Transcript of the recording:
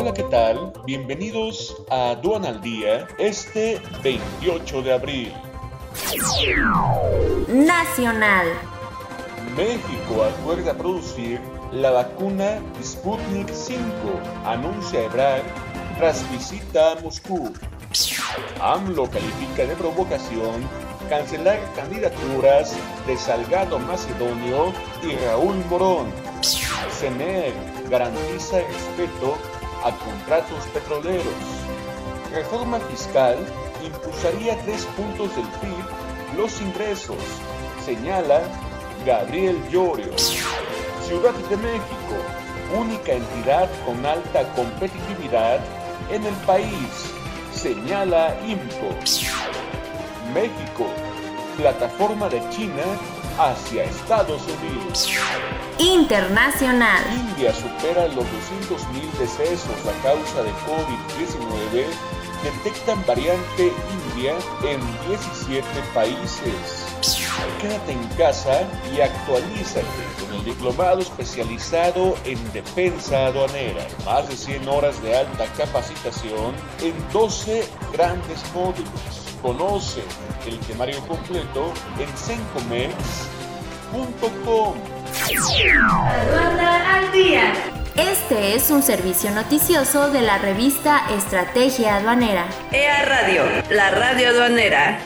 Hola, ¿qué tal? Bienvenidos a Aduana al Día este 28 de abril. Nacional. México acuerda producir la vacuna Sputnik 5, anuncia Ebrard tras visita a Moscú. AMLO califica de provocación cancelar candidaturas de Salgado Macedonio y Raúl Morón. CENER garantiza respeto a contratos petroleros. Reforma fiscal impulsaría tres puntos del PIB los ingresos, señala Gabriel Llorio. Ciudad de México, única entidad con alta competitividad en el país, señala IMCO. México, plataforma de China hacia Estados Unidos. Internacional. India supera los 200.000 decesos a causa de COVID-19. Detectan variante India en 17 países. Quédate en casa y actualízate con el diplomado especializado en defensa aduanera. Más de 100 horas de alta capacitación en 12 grandes módulos. Conoce el temario completo en sencomex.com. Aduana al día. Este es un servicio noticioso de la revista Estrategia Aduanera. EA Radio, la radio aduanera.